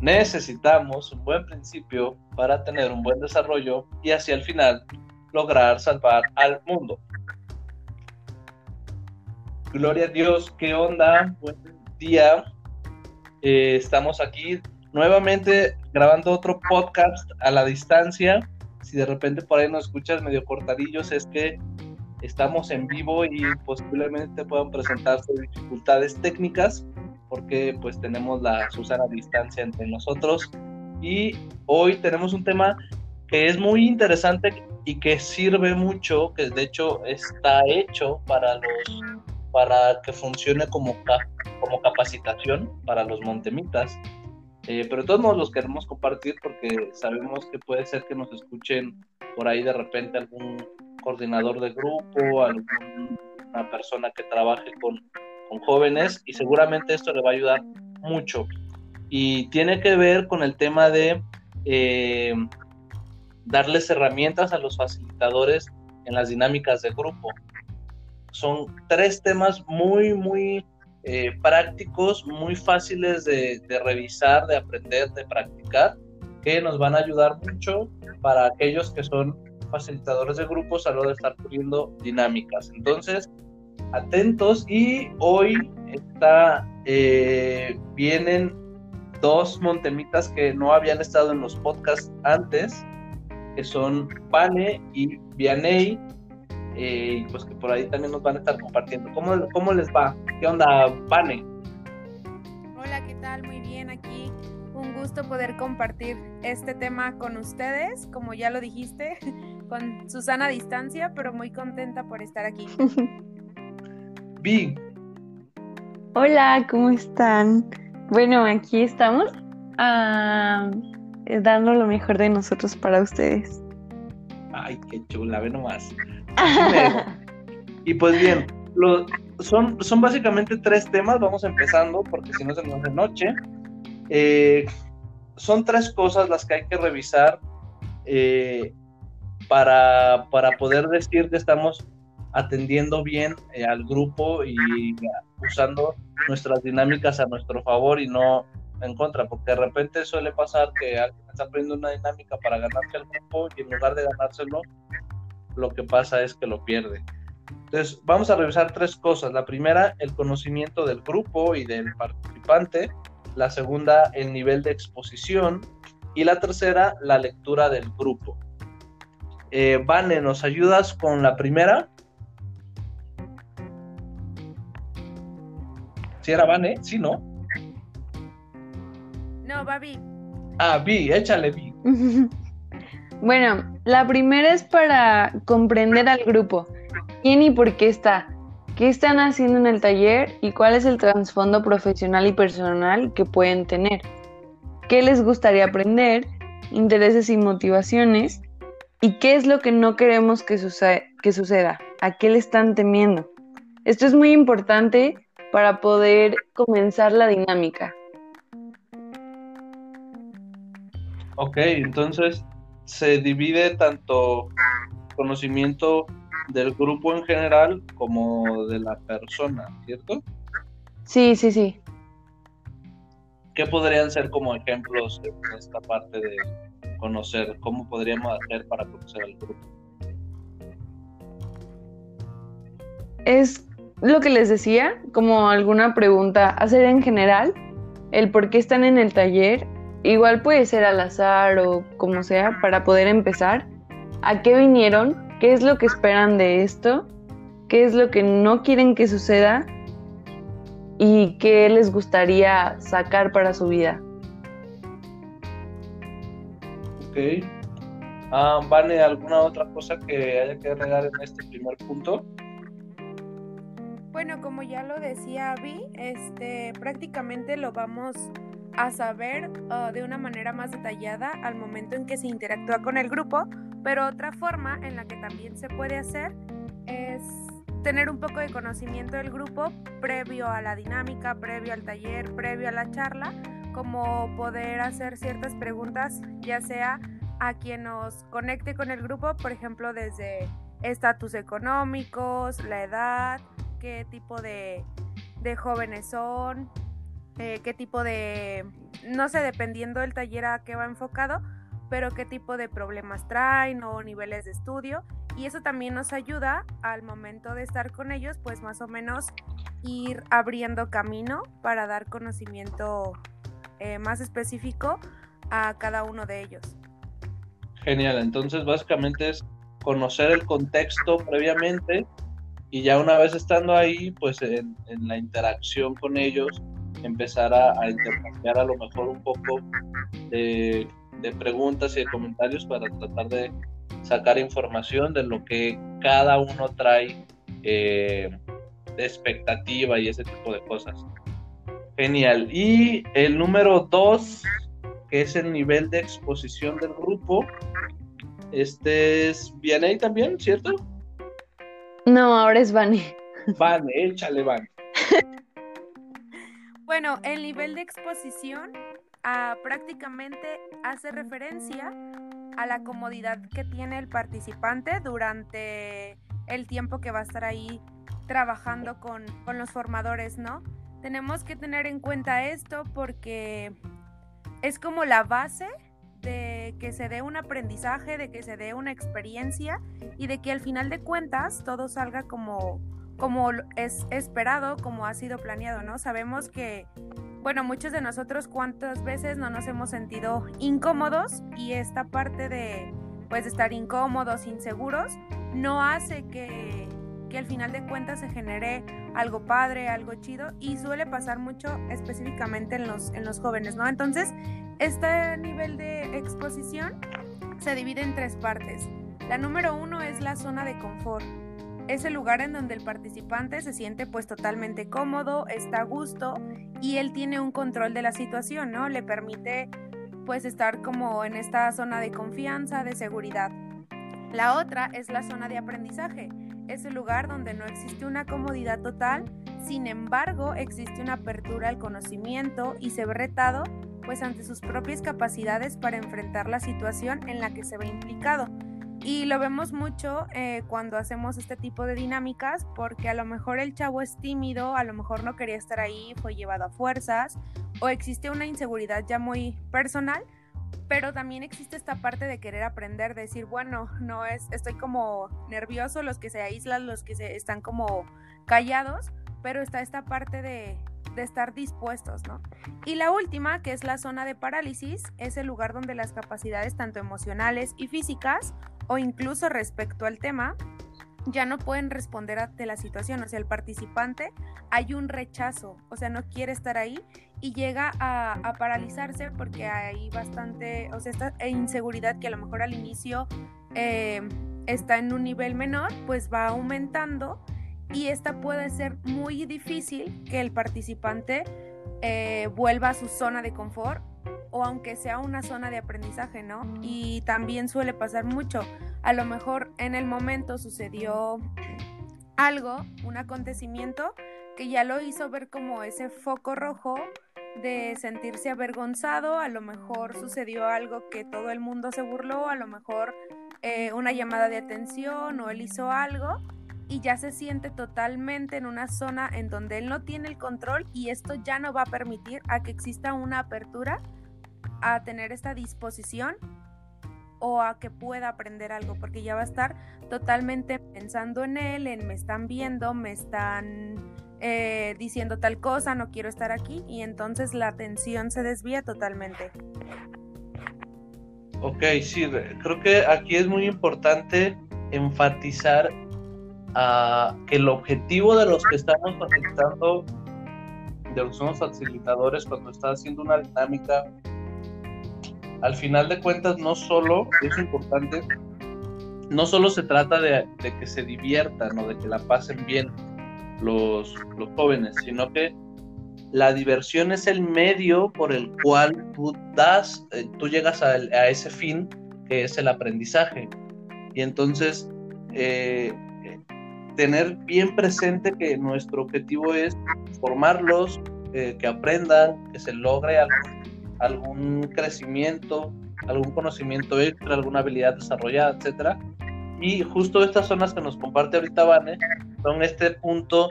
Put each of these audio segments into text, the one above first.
necesitamos un buen principio para tener un buen desarrollo y así al final lograr salvar al mundo. Gloria a Dios, ¿qué onda? Buen día. Eh, estamos aquí nuevamente grabando otro podcast a la distancia. Si de repente por ahí nos escuchas medio cortadillos, es que estamos en vivo y posiblemente puedan presentarse dificultades técnicas porque pues tenemos la Susana distancia entre nosotros y hoy tenemos un tema que es muy interesante y que sirve mucho, que de hecho está hecho para los para que funcione como, como capacitación para los montemitas. Eh, pero todos modos los queremos compartir porque sabemos que puede ser que nos escuchen por ahí de repente algún coordinador de grupo, alguna persona que trabaje con, con jóvenes y seguramente esto le va a ayudar mucho. Y tiene que ver con el tema de eh, darles herramientas a los facilitadores en las dinámicas de grupo. Son tres temas muy, muy eh, prácticos, muy fáciles de, de revisar, de aprender, de practicar, que nos van a ayudar mucho para aquellos que son facilitadores de grupos a lo de estar poniendo dinámicas. Entonces, atentos y hoy está, eh, vienen dos montemitas que no habían estado en los podcasts antes, que son Pane y Vianey, eh, pues que por ahí también nos van a estar compartiendo. ¿Cómo, cómo les va? ¿Qué onda, Pane? Hola, ¿qué tal? Muy bien aquí. Un gusto poder compartir este tema con ustedes, como ya lo dijiste, con Susana a distancia, pero muy contenta por estar aquí. Hola, ¿cómo están? Bueno, aquí estamos dando lo mejor de nosotros para ustedes. Ay, qué chula, ve nomás. y pues bien, son, son básicamente tres temas, vamos empezando porque si no se nos hace noche. Eh, son tres cosas las que hay que revisar eh, para, para poder decir que estamos atendiendo bien eh, al grupo y usando nuestras dinámicas a nuestro favor y no en contra, porque de repente suele pasar que alguien está aprendiendo una dinámica para ganarse el grupo y en lugar de ganárselo, lo que pasa es que lo pierde. Entonces, vamos a revisar tres cosas. La primera, el conocimiento del grupo y del participante. La segunda, el nivel de exposición. Y la tercera, la lectura del grupo. Eh, Vane, ¿nos ayudas con la primera? Si era Vane, sí, ¿no? No, va Vi. Ah, Vi, échale Vi. bueno, la primera es para comprender al grupo. ¿Quién y por qué está? ¿Qué están haciendo en el taller y cuál es el trasfondo profesional y personal que pueden tener? ¿Qué les gustaría aprender? Intereses y motivaciones. ¿Y qué es lo que no queremos que, que suceda? ¿A qué le están temiendo? Esto es muy importante para poder comenzar la dinámica. Ok, entonces se divide tanto conocimiento del grupo en general como de la persona, ¿cierto? Sí, sí, sí. ¿Qué podrían ser como ejemplos en esta parte de conocer? ¿Cómo podríamos hacer para conocer al grupo? Es lo que les decía, como alguna pregunta, hacer en general, el por qué están en el taller, igual puede ser al azar o como sea, para poder empezar, a qué vinieron, qué es lo que esperan de esto, qué es lo que no quieren que suceda y qué les gustaría sacar para su vida. Ok. Ah, ¿Vale alguna otra cosa que haya que agregar en este primer punto? Bueno, como ya lo decía Abby, este, prácticamente lo vamos a saber uh, de una manera más detallada al momento en que se interactúa con el grupo, pero otra forma en la que también se puede hacer es tener un poco de conocimiento del grupo previo a la dinámica, previo al taller, previo a la charla, como poder hacer ciertas preguntas, ya sea a quien nos conecte con el grupo, por ejemplo, desde estatus económicos, la edad, qué tipo de, jóvenes son, eh, qué tipo de, no sé, dependiendo del taller a qué va enfocado, pero qué tipo de problemas traen o niveles de estudio. Y eso también nos ayuda al momento de estar con ellos, pues más o menos ir abriendo camino para dar conocimiento eh, más específico a cada uno de ellos. Genial, entonces básicamente es conocer el contexto previamente y ya una vez estando ahí, pues en, la interacción con ellos, empezar a, a, intercambiar a lo mejor un poco de, preguntas y de comentarios para tratar de sacar información de lo que cada uno trae eh, de expectativa y ese tipo de cosas. Genial. Y el número dos, que es el nivel de exposición del grupo, este es Vianey también, ¿cierto? No, ahora es Vane. Vane, échale Vane. bueno, el nivel de exposición ah, prácticamente hace referencia a la comodidad que tiene el participante durante el tiempo que va a estar ahí trabajando con, con los formadores, ¿no? Tenemos que tener en cuenta esto porque es como la base de que se dé un aprendizaje, de que se dé una experiencia y de que al final de cuentas todo salga como, como es esperado, como ha sido planeado, ¿no? Sabemos que, bueno, muchos de nosotros cuántas veces no nos hemos sentido incómodos y esta parte de, pues, estar incómodos, inseguros, no hace que, que al final de cuentas se genere algo padre, algo chido y suele pasar mucho específicamente en los, en los jóvenes, ¿no? Entonces, este nivel de exposición se divide en tres partes. La número uno es la zona de confort. Es el lugar en donde el participante se siente pues totalmente cómodo, está a gusto y él tiene un control de la situación, ¿no? Le permite pues estar como en esta zona de confianza, de seguridad. La otra es la zona de aprendizaje. Es el lugar donde no existe una comodidad total, sin embargo existe una apertura al conocimiento y se ve retado pues ante sus propias capacidades para enfrentar la situación en la que se ve implicado. Y lo vemos mucho eh, cuando hacemos este tipo de dinámicas porque a lo mejor el chavo es tímido, a lo mejor no quería estar ahí, fue llevado a fuerzas o existe una inseguridad ya muy personal, pero también existe esta parte de querer aprender, de decir, bueno, no es, estoy como nervioso, los que se aíslan, los que se están como callados, pero está esta parte de, estar dispuestos, ¿no? Y la última, que es la zona de parálisis, es el lugar donde las capacidades tanto emocionales y físicas, o incluso respecto al tema, ya no pueden responder ante la situación, o sea, el participante hay un rechazo, o sea, no quiere estar ahí y llega a, paralizarse porque hay bastante, o sea, esta inseguridad que a lo mejor al inicio eh, está en un nivel menor, pues va aumentando y esta puede ser muy difícil que el participante eh, vuelva a su zona de confort o aunque sea una zona de aprendizaje, ¿no? Y también suele pasar mucho. A lo mejor en el momento sucedió algo, un acontecimiento que ya lo hizo ver como ese foco rojo de sentirse avergonzado, a lo mejor sucedió algo que todo el mundo se burló, a lo mejor eh, una llamada de atención o él hizo algo y ya se siente totalmente en una zona en donde él no tiene el control y esto ya no va a permitir a que exista una apertura a tener esta disposición o a que pueda aprender algo, porque ya va a estar totalmente pensando en él, en me están viendo, me están eh, diciendo tal cosa, no quiero estar aquí, y entonces la atención se desvía totalmente. Ok, sí, creo que aquí es muy importante enfatizar que el objetivo de los que estamos facilitando, de los somos facilitadores cuando está haciendo una dinámica, al final de cuentas no solo es importante, no solo se trata de, que se diviertan o de que la pasen bien los, los jóvenes, sino que la diversión es el medio por el cual tú das, eh, tú llegas a, a, ese fin que es el aprendizaje. Y entonces, eh, tener bien presente que nuestro objetivo es formarlos, eh, que aprendan, que se logre algún, crecimiento, algún conocimiento extra, alguna habilidad desarrollada, etcétera. Y justo estas zonas que nos comparte ahorita Vane son este punto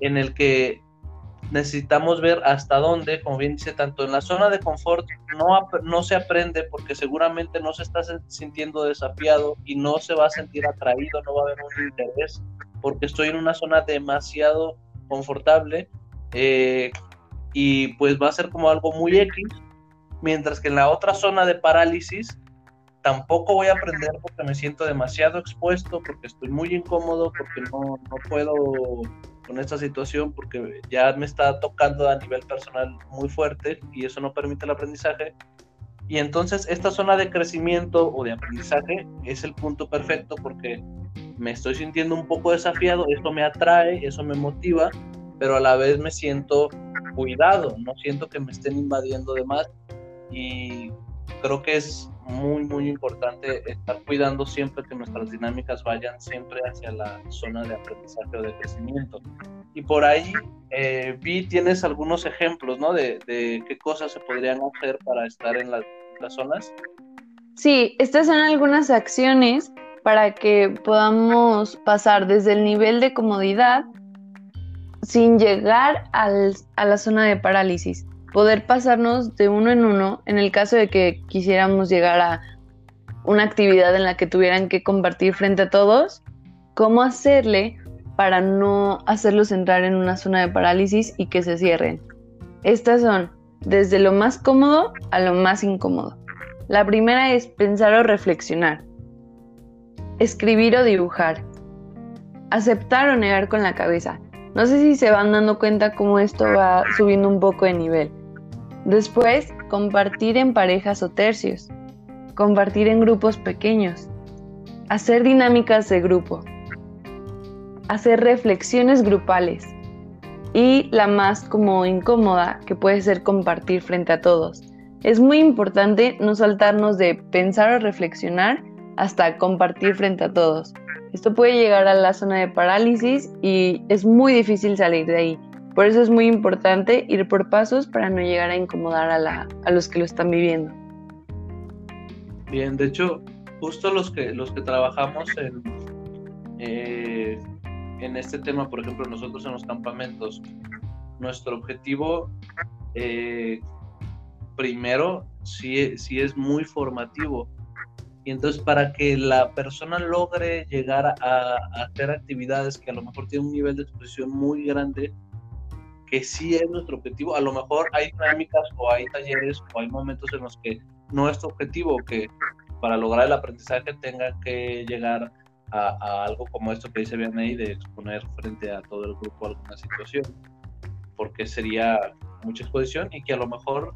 en el que necesitamos ver hasta dónde, como bien dice, tanto en la zona de confort no, no se aprende porque seguramente no se está sintiendo desafiado y no se va a sentir atraído, no va a haber un interés porque estoy en una zona demasiado confortable eh, y pues va a ser como algo muy X, mientras que en la otra zona de parálisis tampoco voy a aprender porque me siento demasiado expuesto, porque estoy muy incómodo, porque no, no puedo con esta situación, porque ya me está tocando a nivel personal muy fuerte y eso no permite el aprendizaje. Y entonces esta zona de crecimiento o de aprendizaje es el punto perfecto porque me estoy sintiendo un poco desafiado, esto me atrae, eso me motiva, pero a la vez me siento cuidado, no siento que me estén invadiendo de más y creo que es muy, muy importante estar cuidando siempre que nuestras dinámicas vayan siempre hacia la zona de aprendizaje o de crecimiento. Y por ahí, eh, vi, tienes algunos ejemplos, ¿no? De, qué cosas se podrían hacer para estar en las zonas. Sí, estas son algunas acciones para que podamos pasar desde el nivel de comodidad sin llegar al, a la zona de parálisis poder pasarnos de uno en uno en el caso de que quisiéramos llegar a una actividad en la que tuvieran que compartir frente a todos, cómo hacerle para no hacerlos entrar en una zona de parálisis y que se cierren. Estas son desde lo más cómodo a lo más incómodo. La primera es pensar o reflexionar, escribir o dibujar, aceptar o negar con la cabeza. No sé si se van dando cuenta cómo esto va subiendo un poco de nivel. Después, compartir en parejas o tercios. Compartir en grupos pequeños. Hacer dinámicas de grupo. Hacer reflexiones grupales. Y la más como incómoda, que puede ser compartir frente a todos. Es muy importante no saltarnos de pensar o reflexionar hasta compartir frente a todos. Esto puede llegar a la zona de parálisis y es muy difícil salir de ahí. Por eso es muy importante ir por pasos para no llegar a incomodar a, la, a los que lo están viviendo. Bien, de hecho, justo los que, los que trabajamos en, eh, en este tema, por ejemplo, nosotros en los campamentos, nuestro objetivo eh, primero sí, sí es muy formativo. Y entonces para que la persona logre llegar a, a, hacer actividades que a lo mejor tienen un nivel de expresión muy grande, que sí es nuestro objetivo. A lo mejor hay dinámicas o hay talleres o hay momentos en los que nuestro objetivo que para lograr el aprendizaje tenga que llegar a, algo como esto que dice Vianney de exponer frente a todo el grupo alguna situación, porque sería mucha exposición y que a lo mejor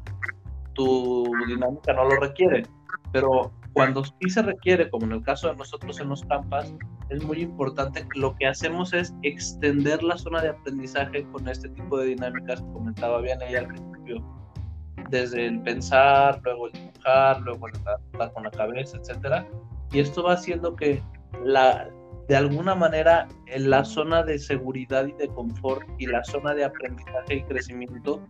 tu dinámica no lo requiere, pero cuando sí se requiere, como en el caso de nosotros en los campas, es muy importante. Lo que hacemos es extender la zona de aprendizaje con este tipo de dinámicas que comentaba bien ella al principio. Desde el pensar, luego el dibujar, luego el tratar con la cabeza, etcétera. Y esto va haciendo que la, de alguna manera en la zona de seguridad y de confort y la zona de aprendizaje y crecimiento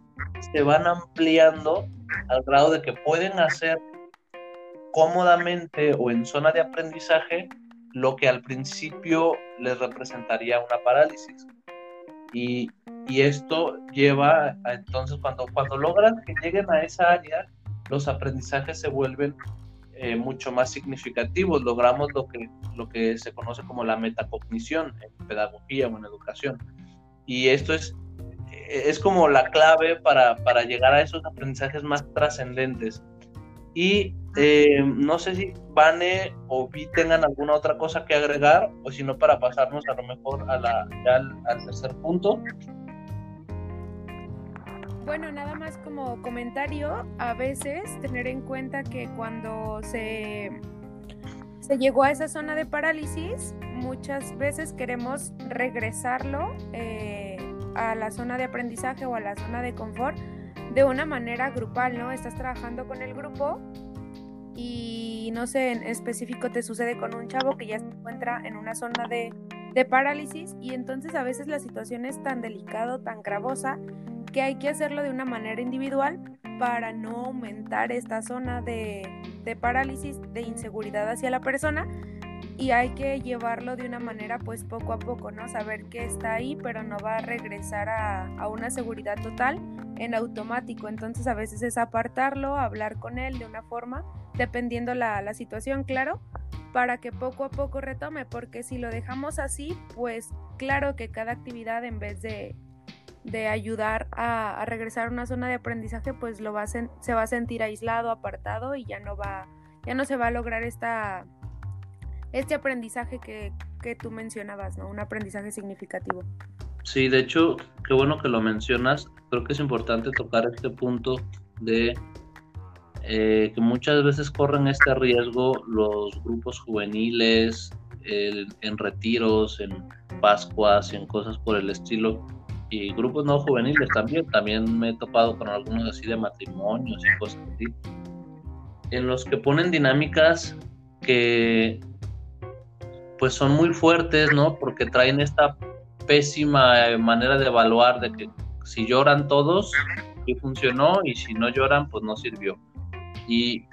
se van ampliando al grado de que pueden hacer cómodamente o en zona de aprendizaje lo que al principio les representaría una parálisis. Y, esto lleva a, entonces cuando, cuando logran que lleguen a esa área, los aprendizajes se vuelven eh, mucho más significativos, logramos lo que, lo que se conoce como la metacognición en pedagogía o en educación. Y esto es, es como la clave para, para llegar a esos aprendizajes más trascendentes. Y eh, no sé si Vane o Vi tengan alguna otra cosa que agregar o si no para pasarnos a lo mejor a la, al, tercer punto. Bueno, nada más como comentario, a veces tener en cuenta que cuando se, se llegó a esa zona de parálisis, muchas veces queremos regresarlo eh, a la zona de aprendizaje o a la zona de confort de una manera grupal, ¿no? Estás trabajando con el grupo y no sé, en específico te sucede con un chavo que ya se encuentra en una zona de, parálisis y entonces a veces la situación es tan delicado, tan gravosa, que hay que hacerlo de una manera individual para no aumentar esta zona de, de parálisis, de inseguridad hacia la persona y hay que llevarlo de una manera pues poco a poco, ¿no? Saber que está ahí, pero no va a regresar a, a, una seguridad total en automático. Entonces a veces es apartarlo, hablar con él de una forma, dependiendo la, la situación, claro, para que poco a poco retome, porque si lo dejamos así, pues claro que cada actividad en vez de, de ayudar a, regresar a una zona de aprendizaje, pues lo va se va a sentir aislado, apartado y ya no va, ya no se va a lograr esta este aprendizaje que, que tú mencionabas, ¿no? Un aprendizaje significativo. Sí, de hecho, qué bueno que lo mencionas. Creo que es importante tocar este punto de eh, que muchas veces corren este riesgo los grupos juveniles en retiros, en Pascuas, en cosas por el estilo. Y grupos no juveniles también. También me he topado con algunos así de matrimonios y cosas así. En los que ponen dinámicas que pues son muy fuertes, ¿no? Porque traen esta pésima manera de evaluar de que si lloran todos, sí funcionó y si no lloran, pues no sirvió. Y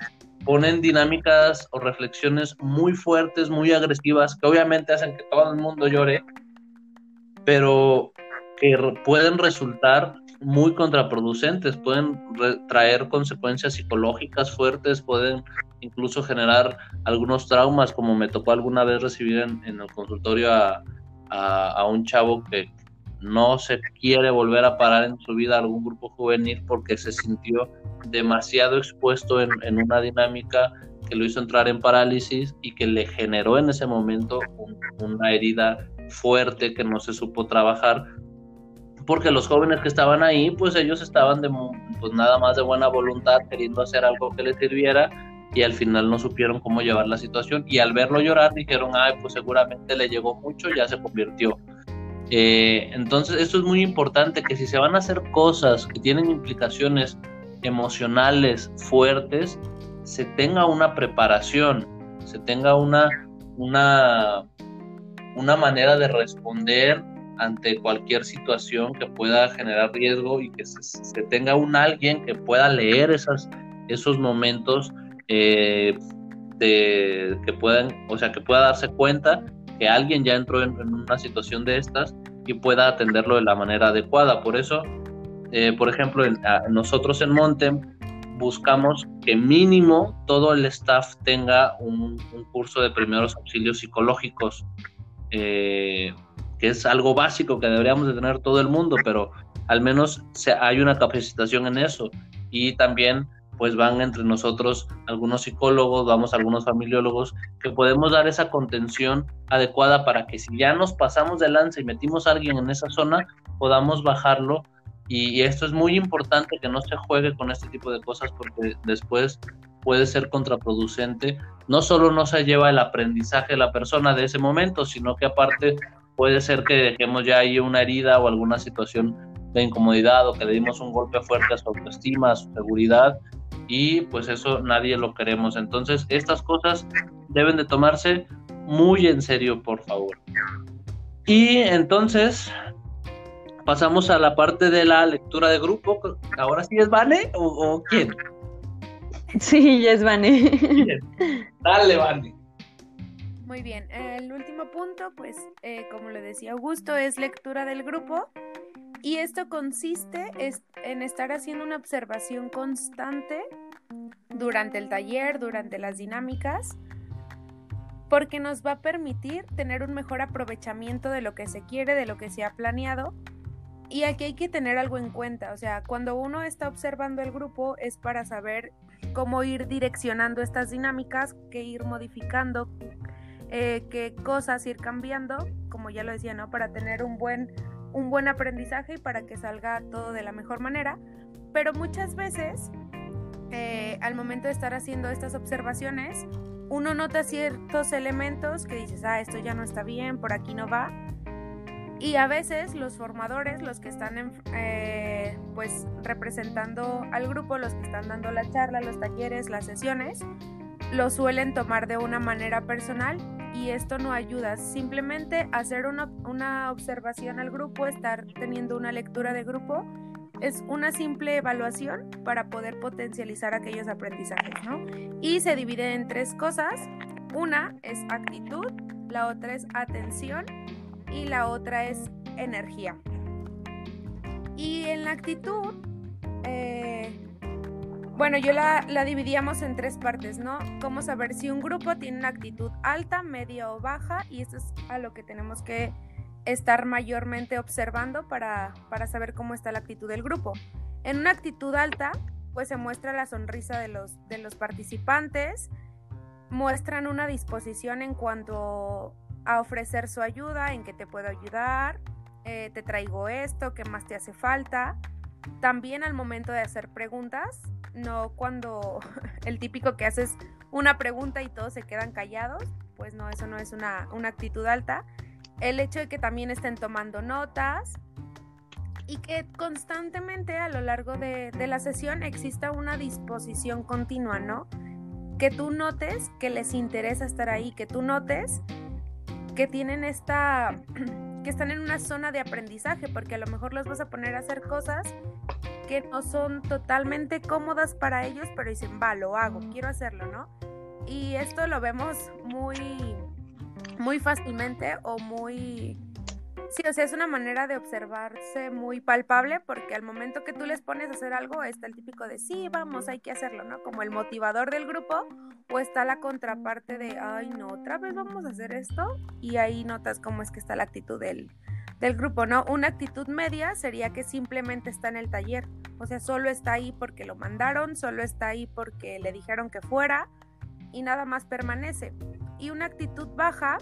ponen dinámicas o reflexiones muy fuertes, muy agresivas, que obviamente hacen que todo el mundo llore, pero que pueden resultar muy contraproducentes, pueden traer consecuencias psicológicas fuertes, pueden incluso generar algunos traumas, como me tocó alguna vez recibir en, el consultorio a, a, un chavo que no se quiere volver a parar en su vida algún grupo juvenil porque se sintió demasiado expuesto en, en una dinámica que lo hizo entrar en parálisis y que le generó en ese momento una herida fuerte que no se supo trabajar. Porque los jóvenes que estaban ahí, pues ellos estaban de, pues nada más de buena voluntad, queriendo hacer algo que les sirviera y al final no supieron cómo llevar la situación y al verlo llorar dijeron, ay, pues seguramente le llegó mucho, ya se convirtió. Eh, entonces, esto es muy importante, que si se van a hacer cosas que tienen implicaciones emocionales fuertes, se tenga una preparación, se tenga una, una, una manera de responder ante cualquier situación que pueda generar riesgo y que se, tenga un alguien que pueda leer esas, esos momentos eh, que puedan, o sea, que pueda darse cuenta que alguien ya entró en, una situación de estas y pueda atenderlo de la manera adecuada. Por eso, eh, por ejemplo, nosotros en Montem buscamos que mínimo todo el staff tenga un, curso de primeros auxilios psicológicos. Eh, que es algo básico que deberíamos de tener todo el mundo, pero al menos hay una capacitación en eso. Y también pues van entre nosotros algunos psicólogos, vamos algunos familiólogos, que podemos dar esa contención adecuada para que si ya nos pasamos de lanza y metimos a alguien en esa zona, podamos bajarlo. Y, y esto es muy importante que no se juegue con este tipo de cosas porque después puede ser contraproducente. No solo no se lleva el aprendizaje de la persona de ese momento, sino que aparte puede ser que dejemos ya ahí una herida o alguna situación de incomodidad o que le dimos un golpe fuerte a su autoestima, a su seguridad y pues eso nadie lo queremos. Entonces estas cosas deben de tomarse muy en serio, por favor. Y entonces pasamos a la parte de la lectura de grupo. Ahora sí es Vane o, quién? Sí, ya es Vane. Dale, Vane. Muy bien, el último punto, pues eh, como le decía Augusto, es lectura del grupo y esto consiste en estar haciendo una observación constante durante el taller, durante las dinámicas, porque nos va a permitir tener un mejor aprovechamiento de lo que se quiere, de lo que se ha planeado. Y aquí hay que tener algo en cuenta, o sea, cuando uno está observando el grupo es para saber cómo ir direccionando estas dinámicas, qué ir modificando, eh, qué cosas ir cambiando, como ya lo decía, ¿no? Para tener un buen, un buen aprendizaje y para que salga todo de la mejor manera. Pero muchas veces, eh, al momento de estar haciendo estas observaciones, uno nota ciertos elementos que dices, ah, esto ya no está bien, por aquí no va. Y a veces los formadores, los que están eh, pues representando al grupo, los que están dando la charla, los talleres, las sesiones, lo suelen tomar de una manera personal y esto no ayuda. Simplemente hacer una, una, observación al grupo, estar teniendo una lectura de grupo, es una simple evaluación para poder potencializar aquellos aprendizajes, ¿no? Y se divide en tres cosas. Una es actitud, la otra es atención y la otra es energía. Y en la actitud, eh, bueno, yo la, dividíamos en tres partes, ¿no? Cómo saber si un grupo tiene una actitud alta, media o baja, y eso es a lo que tenemos que estar mayormente observando para, para saber cómo está la actitud del grupo. En una actitud alta, pues se muestra la sonrisa de los, de los participantes, muestran una disposición en cuanto a ofrecer su ayuda, en que te puedo ayudar, eh, te traigo esto, qué más te hace falta. También al momento de hacer preguntas, no cuando el típico que haces una pregunta y todos se quedan callados, pues no, eso no es una, una actitud alta. El hecho de que también estén tomando notas y que constantemente a lo largo de, de la sesión exista una disposición continua, ¿no? Que tú notes que les interesa estar ahí, que tú notes que tienen esta que están en una zona de aprendizaje, porque a lo mejor los vas a poner a hacer cosas que no son totalmente cómodas para ellos, pero dicen, va, lo hago, quiero hacerlo, ¿no? Y esto lo vemos muy, muy fácilmente o muy Sí, o sea, es una manera de observarse muy palpable porque al momento que tú les pones a hacer algo está el típico de sí, vamos, hay que hacerlo, ¿no? Como el motivador del grupo o está la contraparte de, ay, no, otra vez vamos a hacer esto y ahí notas cómo es que está la actitud del, del grupo, ¿no? Una actitud media sería que simplemente está en el taller, o sea, solo está ahí porque lo mandaron, solo está ahí porque le dijeron que fuera y nada más permanece. Y una actitud baja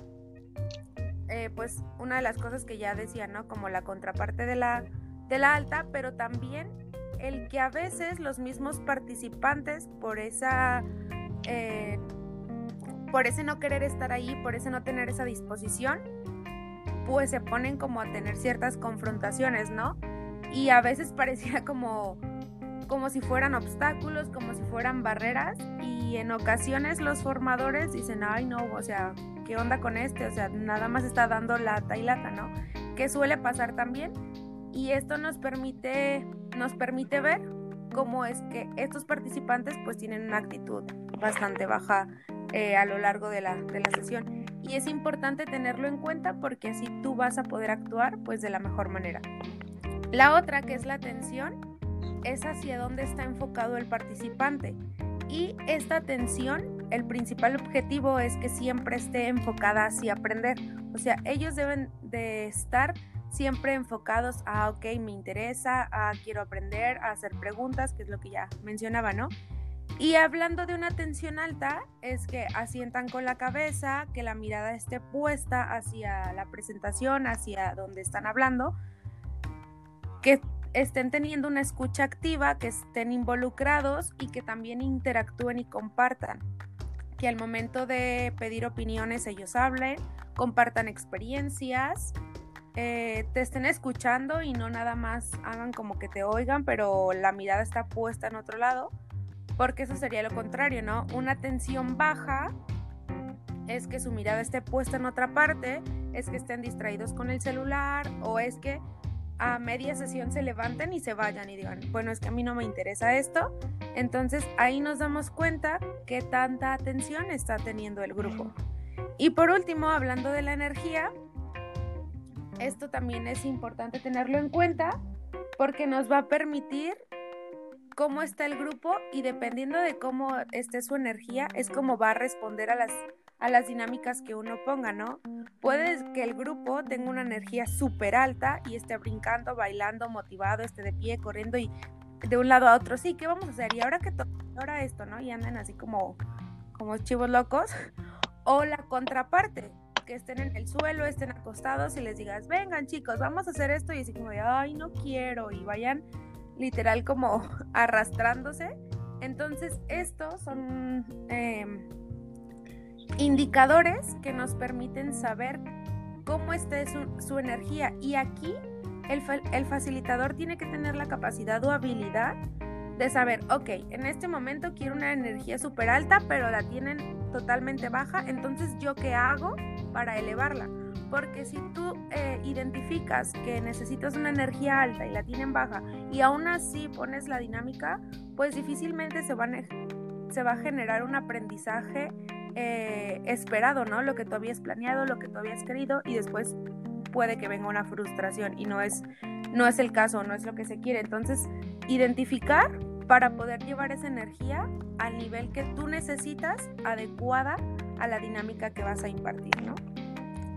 eh, pues una de las cosas que ya decía, ¿no? Como la contraparte de la, de la alta, pero también el que a veces los mismos participantes por esa... Eh, por ese no querer estar ahí, por ese no tener esa disposición, pues se ponen como a tener ciertas confrontaciones, ¿no? Y a veces parecía como, como si fueran obstáculos, como si fueran barreras, y en ocasiones los formadores dicen, ay no, o sea, ¿qué onda con este? O sea, nada más está dando lata y lata, ¿no? Que suele pasar también. Y esto nos permite, nos permite ver cómo es que estos participantes pues tienen una actitud bastante baja eh, a lo largo de la, de la sesión. Y es importante tenerlo en cuenta porque así tú vas a poder actuar pues de la mejor manera. La otra, que es la atención, es hacia dónde está enfocado el participante. Y esta atención el principal objetivo es que siempre esté enfocada hacia aprender. O sea, ellos deben de estar siempre enfocados a, ok, me interesa, quiero aprender, a hacer preguntas, que es lo que ya mencionaba, ¿no? Y hablando de una atención alta, es que asientan con la cabeza, que la mirada esté puesta hacia la presentación, hacia donde están hablando, que estén teniendo una escucha activa, que estén involucrados y que también interactúen y compartan que al momento de pedir opiniones ellos hablen, compartan experiencias, eh, te estén escuchando y no nada más hagan como que te oigan, pero la mirada está puesta en otro lado, porque eso sería lo contrario, ¿no? Una atención baja es que su mirada esté puesta en otra parte, es que estén distraídos con el celular o es que a media sesión se levanten y se vayan y digan, bueno, es que a mí no me interesa esto. Entonces ahí nos damos cuenta qué tanta atención está teniendo el grupo. Y por último, hablando de la energía, esto también es importante tenerlo en cuenta porque nos va a permitir cómo está el grupo y dependiendo de cómo esté su energía, es como va a responder a las a las dinámicas que uno ponga, ¿no? Puede que el grupo tenga una energía súper alta y esté brincando, bailando, motivado, esté de pie, corriendo y de un lado a otro, sí, ¿qué vamos a hacer? Y ahora que ahora esto, ¿no? Y andan así como, como chivos locos. O la contraparte, que estén en el suelo, estén acostados y les digas, vengan chicos, vamos a hacer esto y así como de, ay, no quiero, y vayan literal como arrastrándose. Entonces, estos son... Em, indicadores que nos permiten saber cómo está su, energía. Y aquí el, facilitador tiene que tener la capacidad o habilidad de saber, ok, en este momento quiero una energía súper alta, pero la tienen totalmente baja, entonces yo qué hago para elevarla. Porque si tú eh, identificas que necesitas una energía alta y la tienen baja y aún así pones la dinámica, pues difícilmente se va a generar un aprendizaje eh, esperado, ¿no? Lo que tú habías planeado, lo que tú habías querido y después puede que venga una frustración y no es, no es el caso, no es lo que se quiere. Entonces, identificar para poder llevar esa energía al nivel que tú necesitas, adecuada a la dinámica que vas a impartir, ¿no?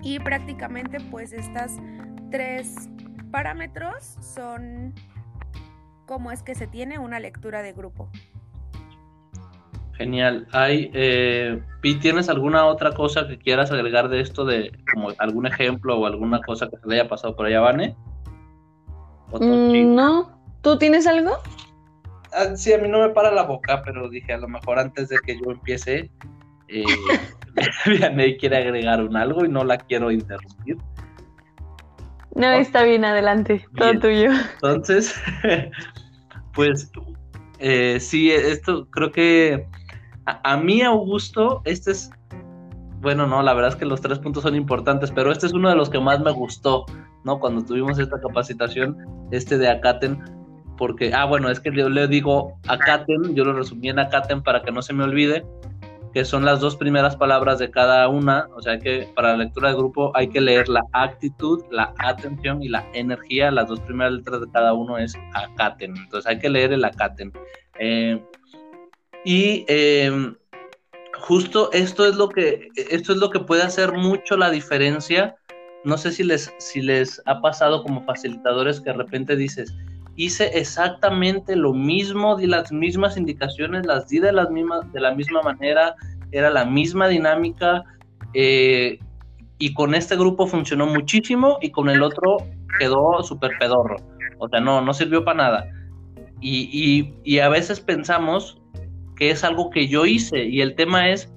Y prácticamente pues estas tres parámetros son cómo es que se tiene una lectura de grupo. Genial. Hay, eh, ¿tienes alguna otra cosa que quieras agregar de esto, de como algún ejemplo o alguna cosa que se le haya pasado por allá, Vane? Mm, no. ¿Tú tienes algo? Ah, sí, a mí no me para la boca, pero dije, a lo mejor antes de que yo empiece, eh, quiere agregar un algo y no la quiero interrumpir. No, está bien, adelante, todo tuyo. Entonces, pues eh, sí, esto creo que a, mí, Augusto, este es, bueno, no, la verdad es que los tres puntos son importantes, pero este es uno de los que más me gustó, ¿no? Cuando tuvimos esta capacitación, este de Acaten, porque, ah, bueno, es que yo le digo Acaten, yo lo resumí en Acaten para que no se me olvide, que son las dos primeras palabras de cada una, o sea que para la lectura de grupo hay que leer la actitud, la atención y la energía, las dos primeras letras de cada uno es acaten, entonces hay que leer el acaten. Eh, y em, justo esto es lo que esto es lo que puede hacer mucho la diferencia. No sé si les, si les ha pasado como facilitadores que de repente dices, hice exactamente lo mismo, di las mismas indicaciones, las di de, las mismas, de la misma manera, era la misma dinámica, eh, y con este grupo funcionó muchísimo y con el otro quedó súper pedorro. O sea, no, no sirvió para nada. Y, y, a veces pensamos que es algo que yo hice y el tema es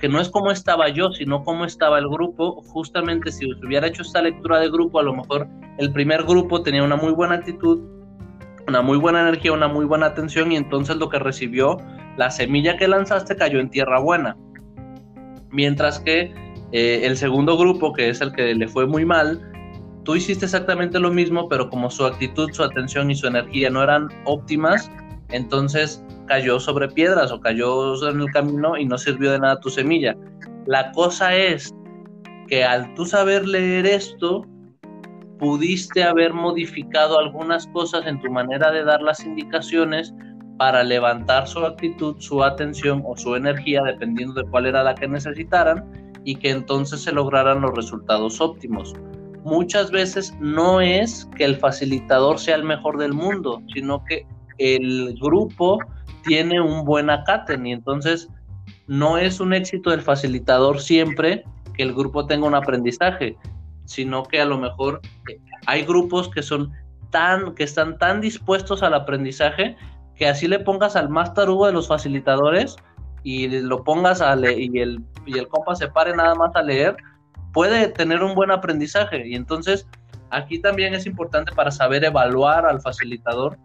que no es cómo estaba yo, sino cómo estaba el grupo. Justamente si hubiera hecho esta lectura de grupo, a lo mejor el primer grupo tenía una muy buena actitud, una muy buena energía, una muy buena atención y entonces lo que recibió, la semilla que lanzaste cayó en tierra buena. Mientras que eh, el segundo grupo, que es el que le fue muy mal, tú hiciste exactamente lo mismo, pero como su actitud, su atención y su energía no eran óptimas, entonces cayó sobre piedras o cayó en el camino y no sirvió de nada tu semilla. La cosa es que al tú saber leer esto, pudiste haber modificado algunas cosas en tu manera de dar las indicaciones para levantar su actitud, su atención o su energía, dependiendo de cuál era la que necesitaran, y que entonces se lograran los resultados óptimos. Muchas veces no es que el facilitador sea el mejor del mundo, sino que el grupo tiene un buen acaten y entonces no es un éxito del facilitador siempre que el grupo tenga un aprendizaje, sino que a lo mejor eh, hay grupos que son tan, que están tan dispuestos al aprendizaje que así le pongas al más tarugo de los facilitadores y lo pongas a y el, y el compa se pare nada más a leer, puede tener un buen aprendizaje. Y entonces aquí también es importante para saber evaluar al facilitador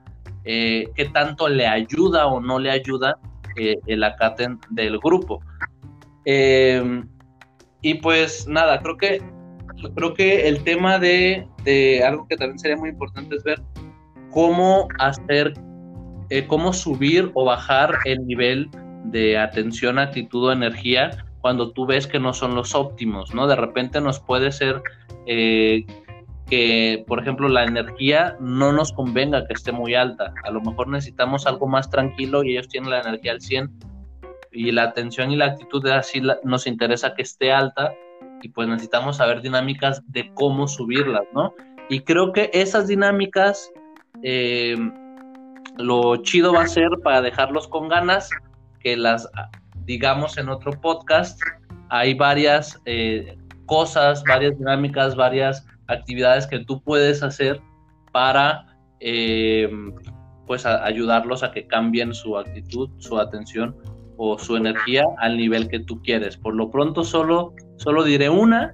eh, qué tanto le ayuda o no le ayuda eh, el acaten del grupo. Eh, y pues nada, creo que creo que el tema de, algo que también sería muy importante es ver cómo hacer, cómo subir o bajar el nivel de atención, actitud o energía cuando tú ves que no son los óptimos, ¿no? De repente nos puede ser que, por ejemplo, la energía no nos convenga que esté muy alta. A lo mejor necesitamos algo más tranquilo y ellos tienen la energía al 100 y la atención y la actitud de así nos interesa que esté alta y pues necesitamos saber dinámicas de cómo subirlas, ¿no? Y creo que esas dinámicas, eh, lo chido va a ser para dejarlos con ganas, que las digamos en otro podcast, hay varias eh, cosas, varias dinámicas, varias actividades que tú puedes hacer para eh, pues ayudarlos a que cambien su actitud, su atención o su energía al nivel que tú quieres. Por lo pronto solo, solo diré una,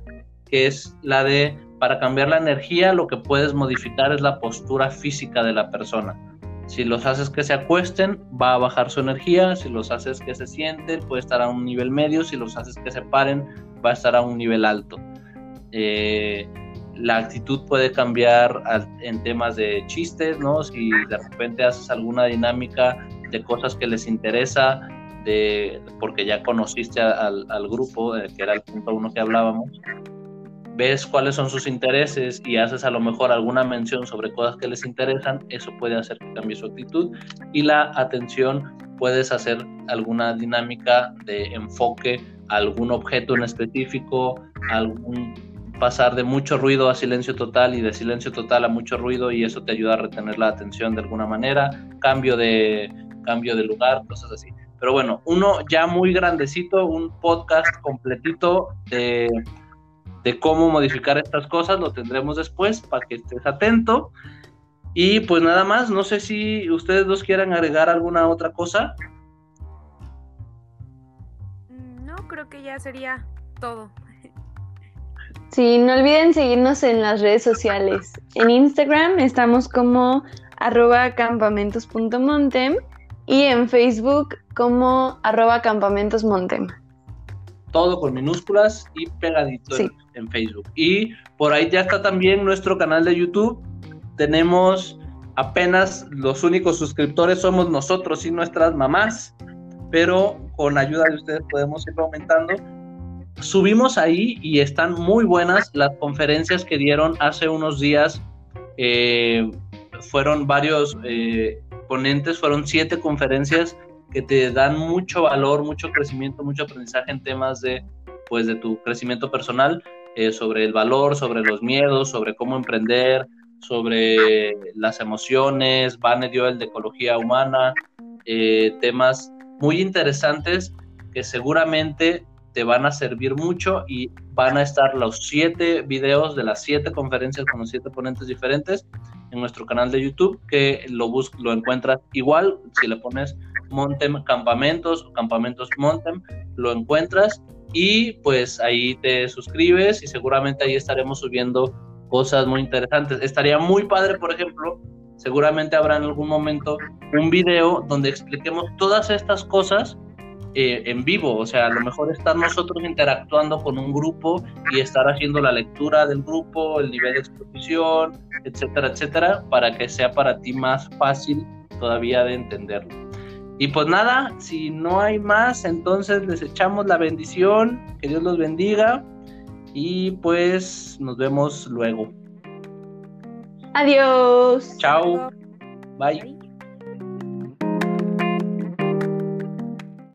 que es la de, para cambiar la energía, lo que puedes modificar es la postura física de la persona. Si los haces que se acuesten, va a bajar su energía. Si los haces que se sienten, puede estar a un nivel medio. Si los haces que se paren, va a estar a un nivel alto. Eh, la actitud puede cambiar en temas de chistes, ¿no? Si de repente haces alguna dinámica de cosas que les interesa, de, porque ya conociste al, al grupo, eh, que era el punto uno que hablábamos, ves cuáles son sus intereses y haces a lo mejor alguna mención sobre cosas que les interesan, eso puede hacer que cambie su actitud. Y la atención, puedes hacer alguna dinámica de enfoque a algún objeto en específico, algún pasar de mucho ruido a silencio total y de silencio total a mucho ruido y eso te ayuda a retener la atención de alguna manera, cambio de cambio de lugar, cosas así. Pero bueno, uno ya muy grandecito, un podcast completito de de cómo modificar estas cosas, lo tendremos después para que estés atento. Y pues nada más, no sé si ustedes dos quieran agregar alguna otra cosa. No, creo que ya sería todo. Sí, no olviden seguirnos en las redes sociales. En Instagram estamos como arroba campamentos.montem y en Facebook como arroba campamentosmontem todo con minúsculas y pegadito en, Facebook. Y por ahí ya está también nuestro canal de YouTube. Tenemos apenas los únicos suscriptores somos nosotros y nuestras mamás, pero con ayuda de ustedes podemos ir aumentando. Subimos ahí y están muy buenas las conferencias que dieron hace unos días. Eh, fueron varios eh, ponentes, fueron siete conferencias que te dan mucho valor, mucho crecimiento, mucho aprendizaje en temas de, pues, de tu crecimiento personal, eh, sobre el valor, sobre los miedos, sobre cómo emprender, sobre las emociones, Vane dio el de ecología humana, temas muy interesantes que seguramente te van a servir mucho y van a estar los siete videos de las siete conferencias con los siete ponentes diferentes en nuestro canal de YouTube que lo, lo encuentras igual si le pones Montem Campamentos o Campamentos Montem, lo encuentras y pues ahí te suscribes y seguramente ahí estaremos subiendo cosas muy interesantes. Estaría muy padre, por ejemplo, seguramente habrá en algún momento un video donde expliquemos todas estas cosas eh, en vivo, o sea, a lo mejor estar nosotros interactuando con un grupo y estar haciendo la lectura del grupo, el nivel de exposición, etcétera, etcétera, para que sea para ti más fácil todavía de entenderlo. Y pues nada, si no hay más, entonces les echamos la bendición, que Dios los bendiga y pues nos vemos luego. Adiós. Chao. Bye.